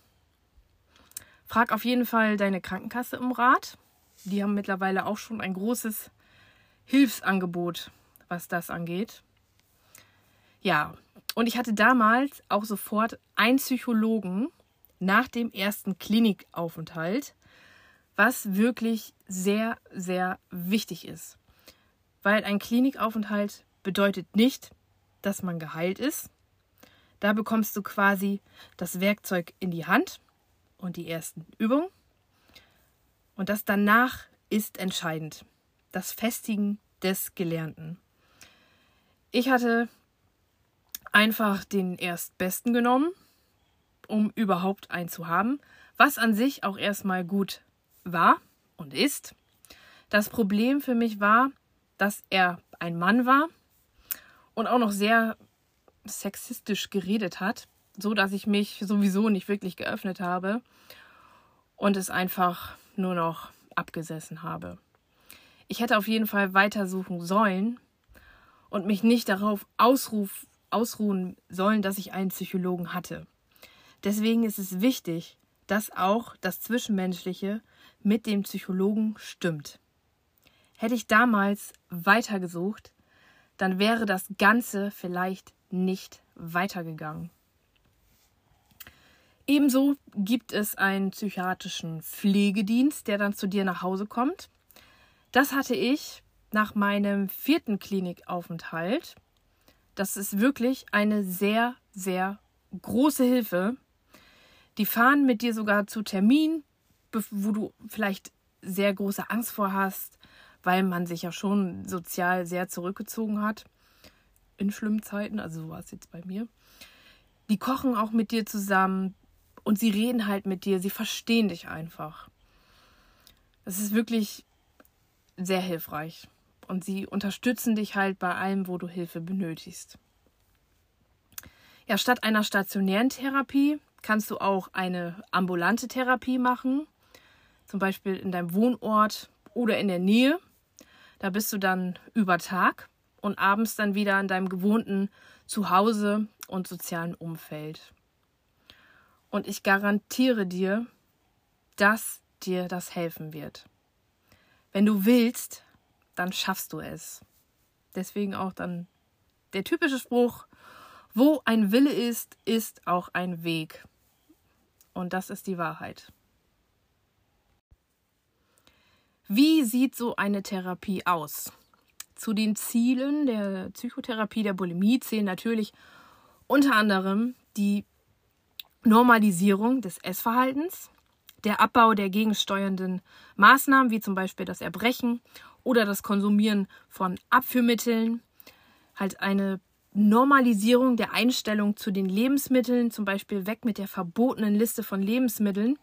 Frag auf jeden Fall deine Krankenkasse im Rat. Die haben mittlerweile auch schon ein großes Hilfsangebot, was das angeht. Ja, und ich hatte damals auch sofort einen Psychologen nach dem ersten Klinikaufenthalt, was wirklich sehr, sehr wichtig ist. Weil ein Klinikaufenthalt bedeutet nicht, dass man geheilt ist. Da bekommst du quasi das Werkzeug in die Hand und die ersten Übungen. Und das danach ist entscheidend. Das Festigen des Gelernten. Ich hatte einfach den Erstbesten genommen, um überhaupt einen zu haben, was an sich auch erstmal gut war und ist. Das Problem für mich war, dass er ein Mann war und auch noch sehr sexistisch geredet hat, so dass ich mich sowieso nicht wirklich geöffnet habe und es einfach nur noch abgesessen habe. Ich hätte auf jeden Fall weitersuchen sollen und mich nicht darauf ausruf, ausruhen sollen, dass ich einen Psychologen hatte. Deswegen ist es wichtig, dass auch das Zwischenmenschliche mit dem Psychologen stimmt. Hätte ich damals weitergesucht, dann wäre das Ganze vielleicht nicht weitergegangen. Ebenso gibt es einen psychiatrischen Pflegedienst, der dann zu dir nach Hause kommt. Das hatte ich nach meinem vierten Klinikaufenthalt. Das ist wirklich eine sehr, sehr große Hilfe. Die fahren mit dir sogar zu Terminen, wo du vielleicht sehr große Angst vor hast, weil man sich ja schon sozial sehr zurückgezogen hat in schlimmen Zeiten, also so war es jetzt bei mir. Die kochen auch mit dir zusammen und sie reden halt mit dir, sie verstehen dich einfach. Das ist wirklich sehr hilfreich und sie unterstützen dich halt bei allem, wo du Hilfe benötigst. Ja, statt einer stationären Therapie kannst du auch eine ambulante Therapie machen, zum Beispiel in deinem Wohnort oder in der Nähe. Da bist du dann über Tag und abends dann wieder in deinem gewohnten Zuhause und sozialen Umfeld. Und ich garantiere dir, dass dir das helfen wird. Wenn du willst, dann schaffst du es. Deswegen auch dann der typische Spruch, wo ein Wille ist, ist auch ein Weg. Und das ist die Wahrheit. Wie sieht so eine Therapie aus? Zu den Zielen der Psychotherapie der Bulimie zählen natürlich unter anderem die Normalisierung des Essverhaltens, der Abbau der gegensteuernden Maßnahmen, wie zum Beispiel das Erbrechen oder das Konsumieren von Abführmitteln, halt eine Normalisierung der Einstellung zu den Lebensmitteln, zum Beispiel weg mit der verbotenen Liste von Lebensmitteln,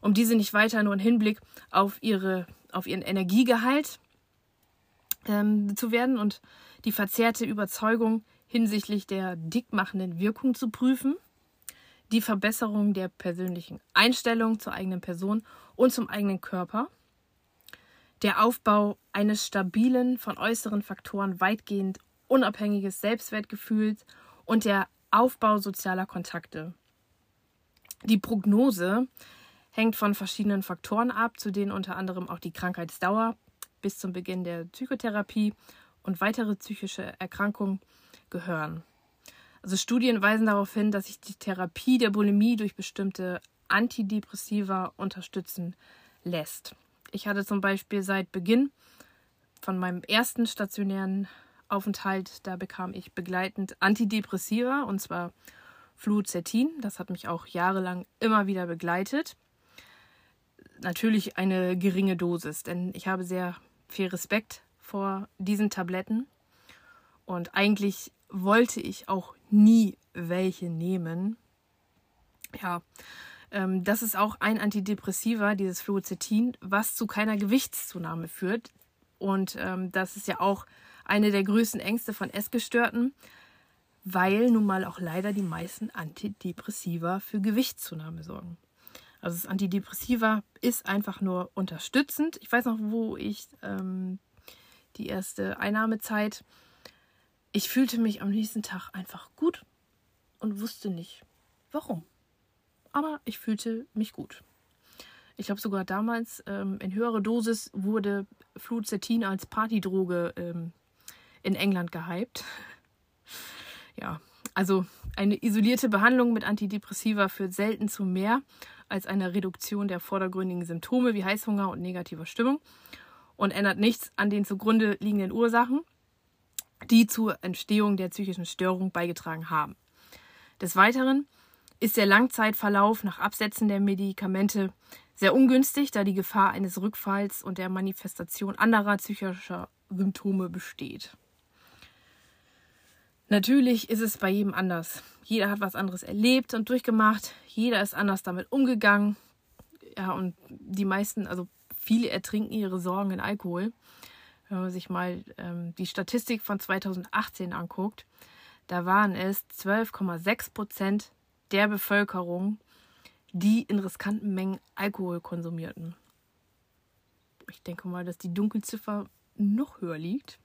um diese nicht weiter nur im Hinblick auf ihre auf ihren Energiegehalt ähm, zu werden und die verzerrte Überzeugung hinsichtlich der dickmachenden Wirkung zu prüfen, die Verbesserung der persönlichen Einstellung zur eigenen Person und zum eigenen Körper, der Aufbau eines stabilen, von äußeren Faktoren weitgehend unabhängiges Selbstwertgefühls und der Aufbau sozialer Kontakte. Die Prognose hängt von verschiedenen Faktoren ab, zu denen unter anderem auch die Krankheitsdauer bis zum Beginn der Psychotherapie und weitere psychische Erkrankungen gehören. Also Studien weisen darauf hin, dass sich die Therapie der Bulimie durch bestimmte Antidepressiva unterstützen lässt. Ich hatte zum Beispiel seit Beginn von meinem ersten stationären Aufenthalt, da bekam ich begleitend Antidepressiva und zwar Fluoxetin. Das hat mich auch jahrelang immer wieder begleitet natürlich eine geringe Dosis, denn ich habe sehr viel Respekt vor diesen Tabletten und eigentlich wollte ich auch nie welche nehmen. Ja, Ähm, das ist auch ein Antidepressiva, dieses Fluoxetin, was zu keiner Gewichtszunahme führt. Und ähm, das ist ja auch eine der größten Ängste von Essgestörten, weil nun mal auch leider die meisten Antidepressiva für Gewichtszunahme sorgen. Also das Antidepressiva ist einfach nur unterstützend. Ich weiß noch, wo ich ähm, die erste Einnahmezeit, ich fühlte mich am nächsten Tag einfach gut und wusste nicht, warum. Aber ich fühlte mich gut. Ich glaube sogar damals ähm, in höherer Dosis wurde Fluoxetin als Partydroge ähm, in England gehypt. ja, also eine isolierte Behandlung mit Antidepressiva führt selten zu mehr als einer Reduktion der vordergründigen Symptome wie Heißhunger und negativer Stimmung und ändert nichts an den zugrunde liegenden Ursachen, die zur Entstehung der psychischen Störung beigetragen haben. Des Weiteren ist der Langzeitverlauf nach Absetzen der Medikamente sehr ungünstig, da die Gefahr eines Rückfalls und der Manifestation anderer psychischer Symptome besteht. Natürlich ist es bei jedem anders. Jeder hat was anderes erlebt und durchgemacht. Jeder ist anders damit umgegangen. Ja, und die meisten, also viele ertrinken ihre Sorgen in Alkohol. Wenn man sich mal ähm, die Statistik von 2018 anguckt, da waren es 12,6 Prozent der Bevölkerung, die in riskanten Mengen Alkohol konsumierten. Ich denke mal, dass die Dunkelziffer noch höher liegt.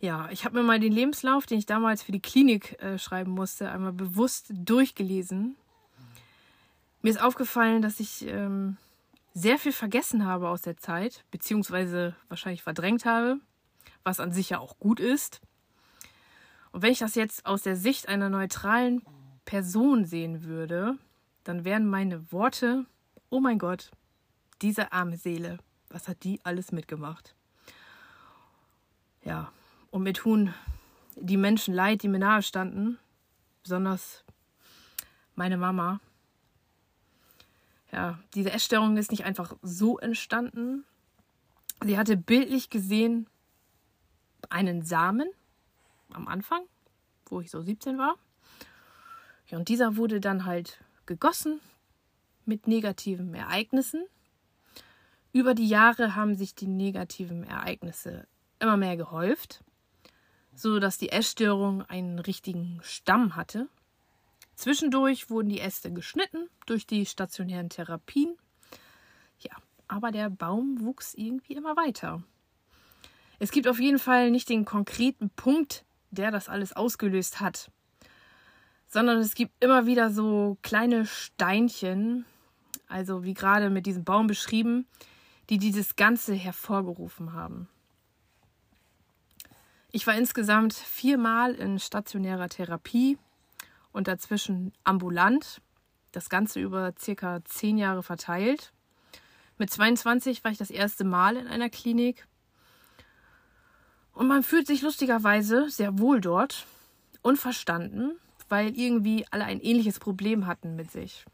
Ja, ich habe mir mal den Lebenslauf, den ich damals für die Klinik äh, schreiben musste, einmal bewusst durchgelesen. Mir ist aufgefallen, dass ich ähm, sehr viel vergessen habe aus der Zeit, beziehungsweise wahrscheinlich verdrängt habe, was an sich ja auch gut ist. Und wenn ich das jetzt aus der Sicht einer neutralen Person sehen würde, dann wären meine Worte, oh mein Gott, diese arme Seele, was hat die alles mitgemacht? Ja, und mir tun die Menschen leid, die mir nahe standen, besonders meine Mama. Ja, diese Essstörung ist nicht einfach so entstanden. Sie hatte bildlich gesehen einen Samen am Anfang, wo ich so 17 war. Ja, und dieser wurde dann halt gegossen mit negativen Ereignissen. Über die Jahre haben sich die negativen Ereignisse immer mehr gehäuft so dass die Essstörung einen richtigen Stamm hatte. Zwischendurch wurden die Äste geschnitten durch die stationären Therapien. Ja, aber der Baum wuchs irgendwie immer weiter. Es gibt auf jeden Fall nicht den konkreten Punkt, der das alles ausgelöst hat, sondern es gibt immer wieder so kleine Steinchen, also wie gerade mit diesem Baum beschrieben, die dieses Ganze hervorgerufen haben. Ich war insgesamt viermal in stationärer Therapie und dazwischen ambulant. Das Ganze über circa zehn Jahre verteilt. Mit 22 war ich das erste Mal in einer Klinik. Und man fühlt sich lustigerweise sehr wohl dort und verstanden, weil irgendwie alle ein ähnliches Problem hatten mit sich.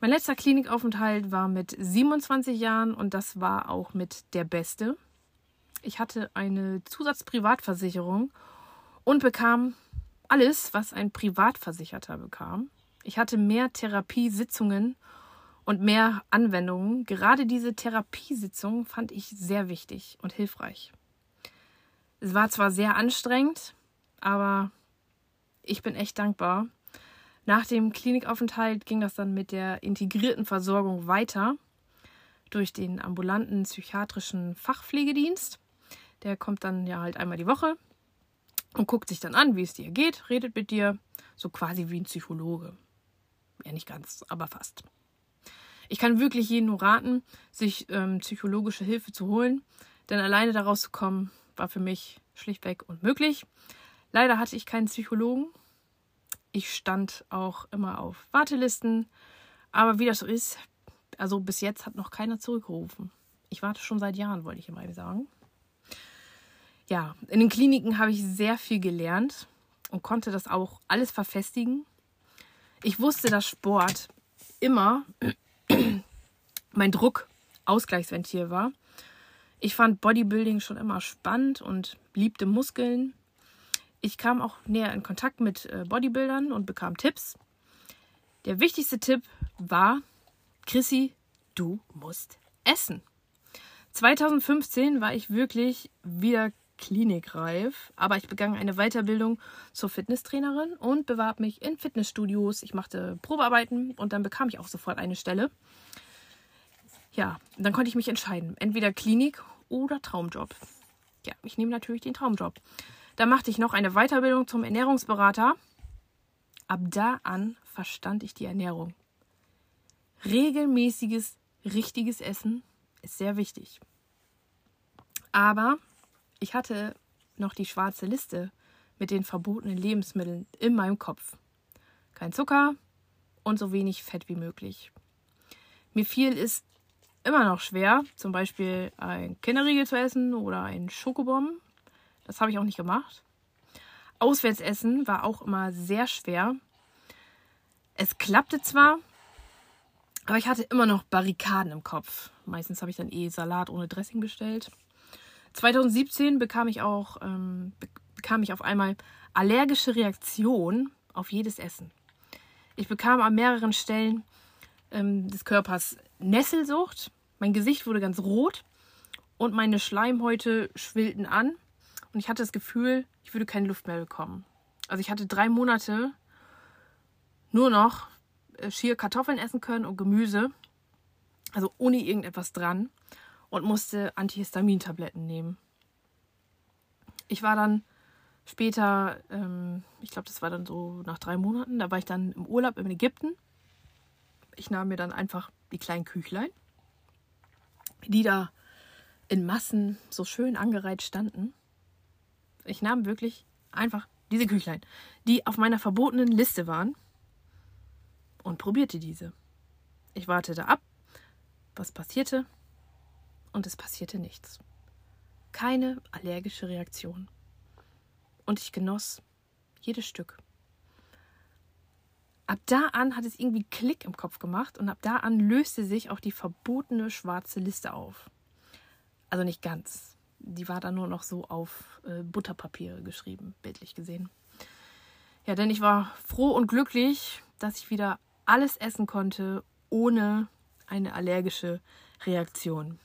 Mein letzter Klinikaufenthalt war mit 27 Jahren und das war auch mit der beste. Ich hatte eine Zusatzprivatversicherung und bekam alles, was ein Privatversicherter bekam. Ich hatte mehr Therapiesitzungen und mehr Anwendungen. Gerade diese Therapiesitzungen fand ich sehr wichtig und hilfreich. Es war zwar sehr anstrengend, aber ich bin echt dankbar. Nach dem Klinikaufenthalt ging das dann mit der integrierten Versorgung weiter durch den ambulanten psychiatrischen Fachpflegedienst. Der kommt dann ja halt einmal die Woche und guckt sich dann an, wie es dir geht, redet mit dir, so quasi wie ein Psychologe. Ja, nicht ganz, aber fast. Ich kann wirklich jedem nur raten, sich ähm, psychologische Hilfe zu holen, denn alleine daraus zu kommen, war für mich schlichtweg unmöglich. Leider hatte ich keinen Psychologen. Ich stand auch immer auf Wartelisten, aber wie das so ist, also bis jetzt hat noch keiner zurückgerufen. Ich warte schon seit Jahren, wollte ich immer sagen ja, in den Kliniken habe ich sehr viel gelernt und konnte das auch alles verfestigen. Ich wusste, dass Sport immer mein Druck-Ausgleichsventil war. Ich fand Bodybuilding schon immer spannend und liebte Muskeln. Ich kam auch näher in Kontakt mit äh, Bodybuildern und bekam Tipps. Der wichtigste Tipp war, Chrissy, du musst essen. 2015 war ich wirklich wieder klinikreif, aber ich begann eine Weiterbildung zur Fitnesstrainerin und bewarb mich in Fitnessstudios. Ich machte Probearbeiten und dann bekam ich auch sofort eine Stelle. Ja, dann konnte ich mich entscheiden, entweder Klinik oder Traumjob. Ja, ich nehme natürlich den Traumjob. Da machte ich noch eine Weiterbildung zum Ernährungsberater. Ab da an verstand ich die Ernährung. Regelmäßiges, richtiges Essen ist sehr wichtig. Aber ich hatte noch die schwarze Liste mit den verbotenen Lebensmitteln in meinem Kopf. Kein Zucker und so wenig Fett wie möglich. Mir fiel es immer noch schwer, zum Beispiel ein Kinderriegel zu essen oder ein Schokobomben. Das habe ich auch nicht gemacht. Auswärtsessen war auch immer sehr schwer. Es klappte zwar, aber ich hatte immer noch Barrikaden im Kopf. Meistens habe ich dann eh Salat ohne Dressing bestellt. 2017 bekam ich auch ähm, bekam ich auf einmal allergische Reaktionen auf jedes Essen. Ich bekam an mehreren Stellen ähm, des Körpers Nesselsucht. Mein Gesicht wurde ganz rot und meine Schleimhäute schwillten an und ich hatte das Gefühl, ich würde keine Luft mehr bekommen. Also ich hatte drei Monate nur noch äh, schier Kartoffeln essen können und Gemüse, also ohne irgendetwas dran und musste Antihistamintabletten nehmen. Ich war dann später, ähm, ich glaube, das war dann so nach drei Monaten, da war ich dann im Urlaub in Ägypten. Ich nahm mir dann einfach die kleinen Küchlein, die da in Massen so schön angereiht standen. Ich nahm wirklich einfach diese Küchlein, die auf meiner verbotenen Liste waren, und probierte diese. Ich wartete ab, was passierte und es passierte nichts. Keine allergische Reaktion. Und ich genoss jedes Stück. Ab da an hat es irgendwie Klick im Kopf gemacht und ab da an löste sich auch die verbotene schwarze Liste auf. Also nicht ganz. Die war dann nur noch so auf äh, Butterpapier geschrieben, bildlich gesehen. Ja, denn ich war froh und glücklich, dass ich wieder alles essen konnte, ohne eine allergische Reaktion.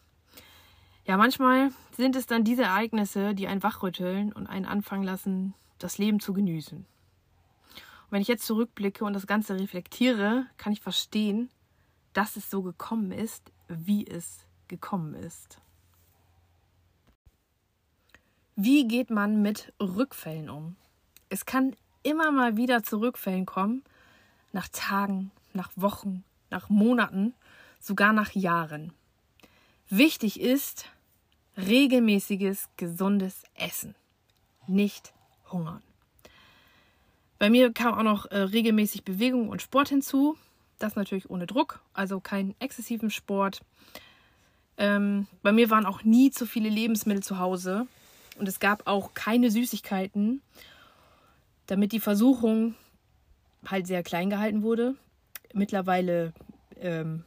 Ja, manchmal sind es dann diese Ereignisse, die einen wachrütteln und einen anfangen lassen, das Leben zu genießen. Und wenn ich jetzt zurückblicke und das Ganze reflektiere, kann ich verstehen, dass es so gekommen ist, wie es gekommen ist. Wie geht man mit Rückfällen um? Es kann immer mal wieder zu Rückfällen kommen, nach Tagen, nach Wochen, nach Monaten, sogar nach Jahren. Wichtig ist regelmäßiges, gesundes Essen. Nicht hungern. Bei mir kam auch noch äh, regelmäßig Bewegung und Sport hinzu. Das natürlich ohne Druck, also keinen exzessiven Sport. Ähm, bei mir waren auch nie zu viele Lebensmittel zu Hause und es gab auch keine Süßigkeiten, damit die Versuchung halt sehr klein gehalten wurde. Mittlerweile ähm,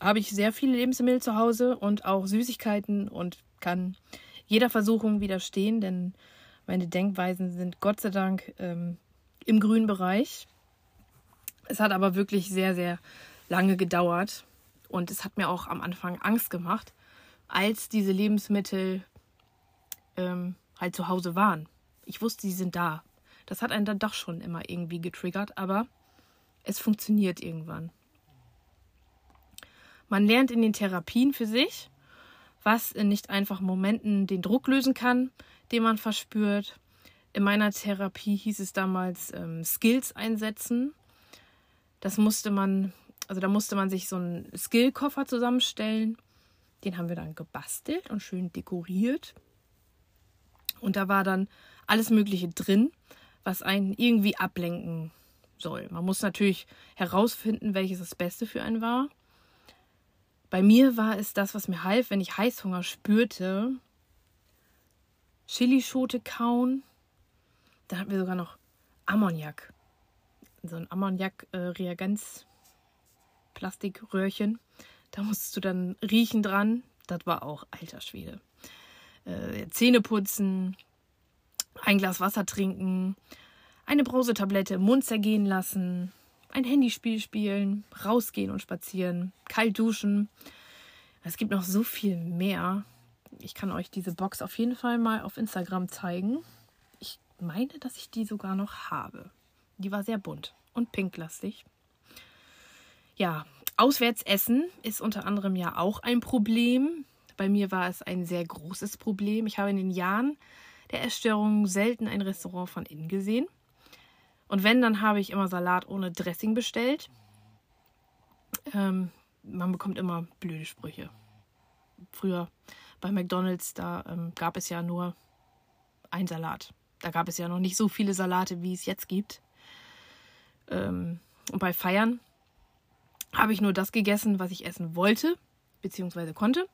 habe ich sehr viele Lebensmittel zu Hause und auch Süßigkeiten und kann jeder Versuchung widerstehen, denn meine Denkweisen sind Gott sei Dank ähm, im grünen Bereich. Es hat aber wirklich sehr, sehr lange gedauert und es hat mir auch am Anfang Angst gemacht, als diese Lebensmittel ähm, halt zu Hause waren. Ich wusste, sie sind da. Das hat einen dann doch schon immer irgendwie getriggert, aber es funktioniert irgendwann. Man lernt in den Therapien für sich, was in nicht einfachen Momenten den Druck lösen kann, den man verspürt. In meiner Therapie hieß es damals ähm, Skills einsetzen. Das musste man, also da musste man sich so einen Skillkoffer zusammenstellen. Den haben wir dann gebastelt und schön dekoriert. Und da war dann alles Mögliche drin, was einen irgendwie ablenken soll. Man muss natürlich herausfinden, welches das Beste für einen war. Bei mir war es das, was mir half, wenn ich Heißhunger spürte. Chilischote kauen. Da hatten wir sogar noch Ammoniak. So ein Ammoniak-Reagenz. Plastikröhrchen. Da musstest du dann riechen dran. Das war auch alter Schwede. Äh, Zähne putzen, ein Glas Wasser trinken, eine Brausetablette im Mund zergehen lassen, ein Handyspiel spielen, rausgehen und spazieren, kalt duschen. Es gibt noch so viel mehr. Ich kann euch diese Box auf jeden Fall mal auf Instagram zeigen. Ich meine, dass ich die sogar noch habe. Die war sehr bunt und pinklastig. Ja, Auswärtsessen ist unter anderem ja auch ein Problem. Bei mir war es ein sehr großes Problem. Ich habe in den Jahren der Essstörung selten ein Restaurant von innen gesehen. Und wenn, dann habe ich immer Salat ohne Dressing bestellt. Ähm, man bekommt immer blöde Sprüche. Früher bei McDonald's, da ähm, gab es ja nur ein Salat. Da gab es ja noch nicht so viele Salate, wie es jetzt gibt. Ähm, und bei Feiern habe ich nur das gegessen, was ich essen wollte, beziehungsweise konnte.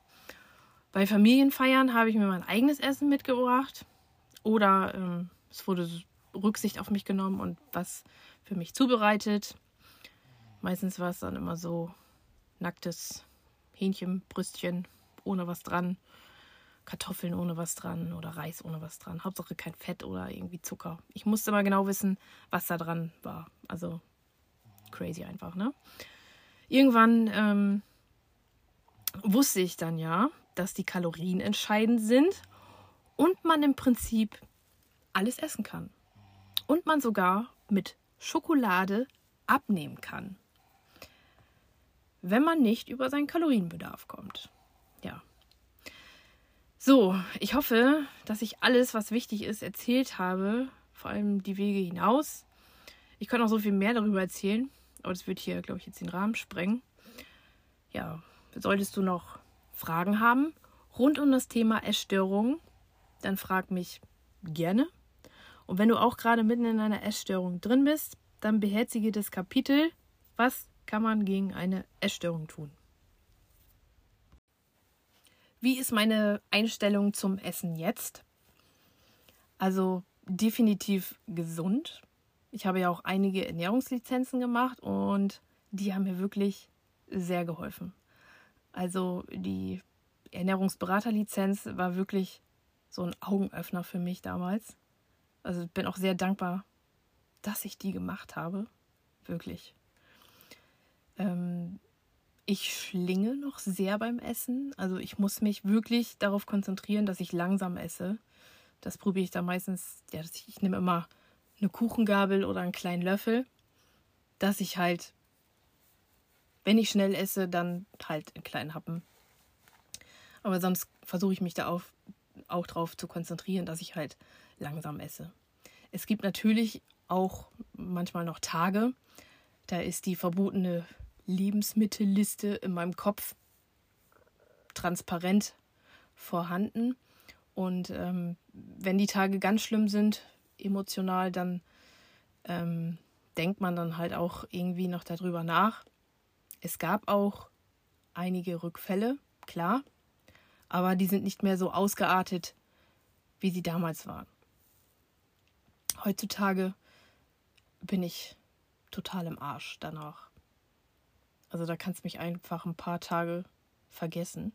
Bei Familienfeiern habe ich mir mein eigenes Essen mitgebracht. Oder ähm, es wurde Rücksicht auf mich genommen und was für mich zubereitet. Meistens war es dann immer so nacktes Hähnchenbrüstchen ohne was dran, Kartoffeln ohne was dran oder Reis ohne was dran. Hauptsache kein Fett oder irgendwie Zucker. Ich musste mal genau wissen, was da dran war. Also crazy einfach, ne? Irgendwann ähm, wusste ich dann ja, dass die Kalorien entscheidend sind und man im Prinzip alles essen kann und man sogar mit Schokolade abnehmen kann, wenn man nicht über seinen Kalorienbedarf kommt. Ja. So, ich hoffe, dass ich alles, was wichtig ist, erzählt habe, vor allem die Wege hinaus. Ich könnte noch so viel mehr darüber erzählen, aber das wird hier, glaube ich, jetzt den Rahmen sprengen. Ja, solltest du noch Fragen haben rund um das Thema Essstörung, dann frag mich gerne. Und wenn du auch gerade mitten in einer Essstörung drin bist, dann beherzige das Kapitel, was kann man gegen eine Essstörung tun. Wie ist meine Einstellung zum Essen jetzt? Also definitiv gesund. Ich habe ja auch einige Ernährungslizenzen gemacht und die haben mir wirklich sehr geholfen. Also die Ernährungsberaterlizenz war wirklich so ein Augenöffner für mich damals. Also ich bin auch sehr dankbar, dass ich die gemacht habe. Wirklich. Ähm, ich schlinge noch sehr beim Essen. Also ich muss mich wirklich darauf konzentrieren, dass ich langsam esse. Das probiere ich da meistens. Ja, ich nehme immer eine Kuchengabel oder einen kleinen Löffel, dass ich halt, wenn ich schnell esse, dann halt in kleinen Happen. Aber sonst versuche ich mich da auf, auch darauf zu konzentrieren, dass ich halt langsam esse. Es gibt natürlich auch manchmal noch Tage, da ist die verbotene Lebensmittelliste in meinem Kopf transparent vorhanden. Und ähm, wenn die Tage ganz schlimm sind, emotional, dann ähm, denkt man dann halt auch irgendwie noch darüber nach. Es gab auch einige Rückfälle, klar, aber die sind nicht mehr so ausgeartet, wie sie damals waren. Heutzutage bin ich total im Arsch danach. Also da kannst du mich einfach ein paar Tage vergessen.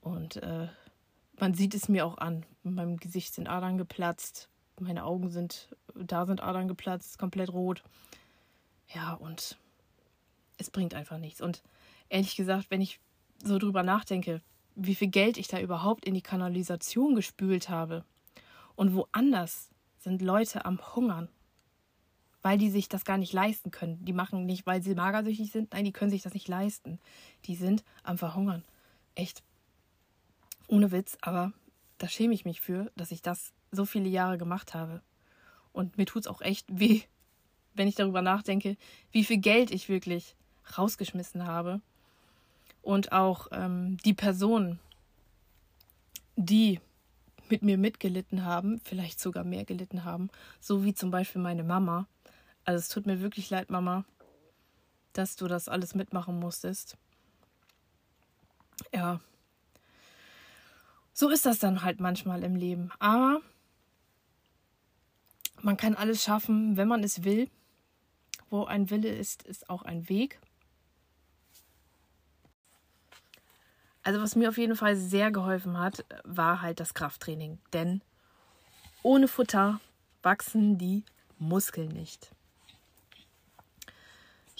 Und äh, man sieht es mir auch an. In meinem Gesicht sind Adern geplatzt, meine Augen sind, da sind Adern geplatzt, komplett rot. Ja, und es bringt einfach nichts. Und ehrlich gesagt, wenn ich so drüber nachdenke, wie viel Geld ich da überhaupt in die Kanalisation gespült habe und woanders sind Leute am Hungern, weil die sich das gar nicht leisten können. Die machen nicht, weil sie magersüchtig sind, nein, die können sich das nicht leisten. Die sind am Verhungern. Echt. Ohne Witz, aber da schäme ich mich für, dass ich das so viele Jahre gemacht habe. Und mir tut es auch echt weh, wenn ich darüber nachdenke, wie viel Geld ich wirklich rausgeschmissen habe. Und auch ähm, die Personen, die mit mir mitgelitten haben, vielleicht sogar mehr gelitten haben, so wie zum Beispiel meine Mama. Also es tut mir wirklich leid, Mama, dass du das alles mitmachen musstest. Ja. So ist das dann halt manchmal im Leben. Aber man kann alles schaffen, wenn man es will. Wo ein Wille ist, ist auch ein Weg. Also was mir auf jeden Fall sehr geholfen hat, war halt das Krafttraining. Denn ohne Futter wachsen die Muskeln nicht.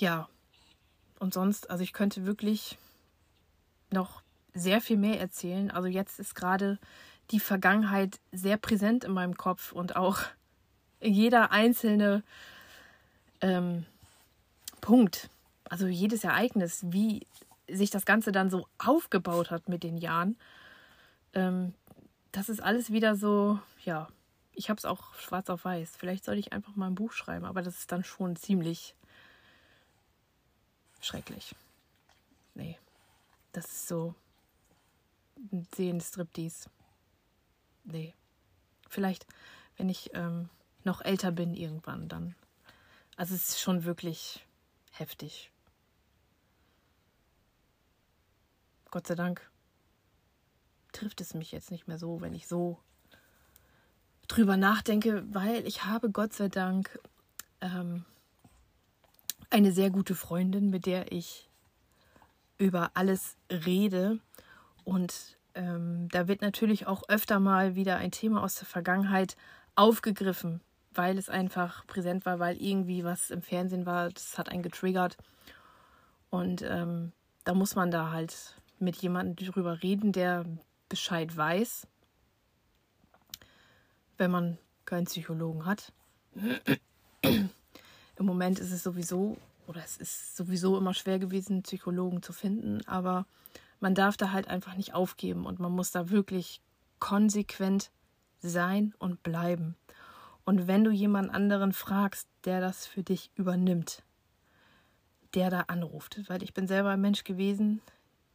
ja, und sonst, also ich könnte wirklich noch sehr viel mehr erzählen. Also jetzt ist gerade die Vergangenheit sehr präsent in meinem Kopf und auch jeder einzelne ähm, Punkt, also jedes Ereignis, wie sich das Ganze dann so aufgebaut hat mit den Jahren, ähm, das ist alles wieder so, ja, ich habe es auch schwarz auf weiß. Vielleicht sollte ich einfach mal ein Buch schreiben, aber das ist dann schon ziemlich schrecklich. Nee, das ist so ein Seelenstriptease. Nee. Vielleicht, wenn ich ähm, noch älter bin irgendwann, dann. Also es ist schon wirklich heftig. Gott sei Dank trifft es mich jetzt nicht mehr so, wenn ich so drüber nachdenke, weil ich habe Gott sei Dank ähm, eine sehr gute Freundin, mit der ich über alles rede. Und ähm, da wird natürlich auch öfter mal wieder ein Thema aus der Vergangenheit aufgegriffen, weil es einfach präsent war, weil irgendwie was im Fernsehen war, das hat einen getriggert. Und ähm, da muss man da halt mit jemandem drüber reden, der Bescheid weiß, wenn man keinen Psychologen hat. Im Moment ist es sowieso, oder es ist sowieso immer schwer gewesen, Psychologen zu finden, aber man darf da halt einfach nicht aufgeben und man muss da wirklich konsequent sein und bleiben. Und wenn du jemand anderen fragst, der das für dich übernimmt, der da anruft, weil ich bin selber ein Mensch gewesen,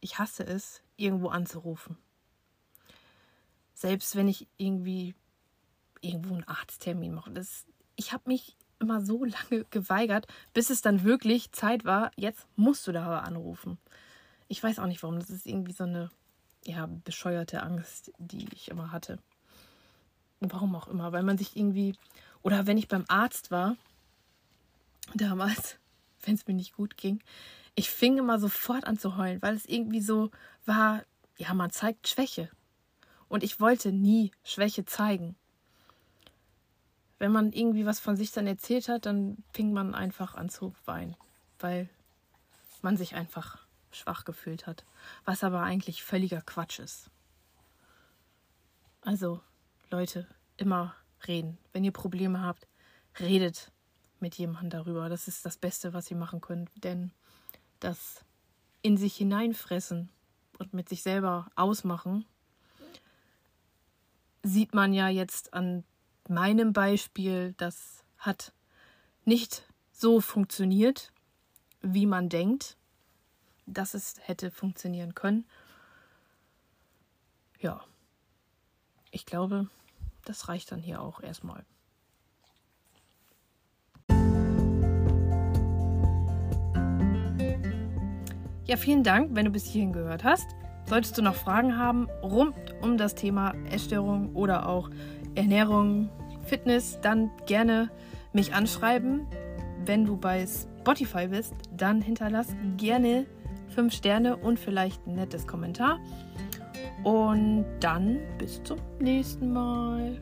ich hasse es, irgendwo anzurufen. Selbst wenn ich irgendwie irgendwo einen Arzttermin mache. Das, ich habe mich immer so lange geweigert, bis es dann wirklich Zeit war, jetzt musst du da aber anrufen. Ich weiß auch nicht warum. Das ist irgendwie so eine ja, bescheuerte Angst, die ich immer hatte. Warum auch immer, weil man sich irgendwie. Oder wenn ich beim Arzt war, damals, wenn es mir nicht gut ging, ich fing immer sofort an zu heulen, weil es irgendwie so war, ja, man zeigt Schwäche. Und ich wollte nie Schwäche zeigen. Wenn man irgendwie was von sich dann erzählt hat, dann fing man einfach an zu weinen, weil man sich einfach schwach gefühlt hat, was aber eigentlich völliger Quatsch ist. Also, Leute, immer reden. Wenn ihr Probleme habt, redet mit jemandem darüber. Das ist das Beste, was ihr machen könnt, denn das in sich hineinfressen und mit sich selber ausmachen, sieht man ja jetzt an meinem Beispiel, das hat nicht so funktioniert, wie man denkt dass es hätte funktionieren können. Ja, ich glaube, das reicht dann hier auch erstmal. Ja, vielen Dank, wenn du bis hierhin gehört hast. Solltest du noch Fragen haben rund um das Thema Essstörung oder auch Ernährung, Fitness, dann gerne mich anschreiben. Wenn du bei Spotify bist, dann hinterlass gerne 5 Sterne und vielleicht ein nettes Kommentar. Und dann bis zum nächsten Mal.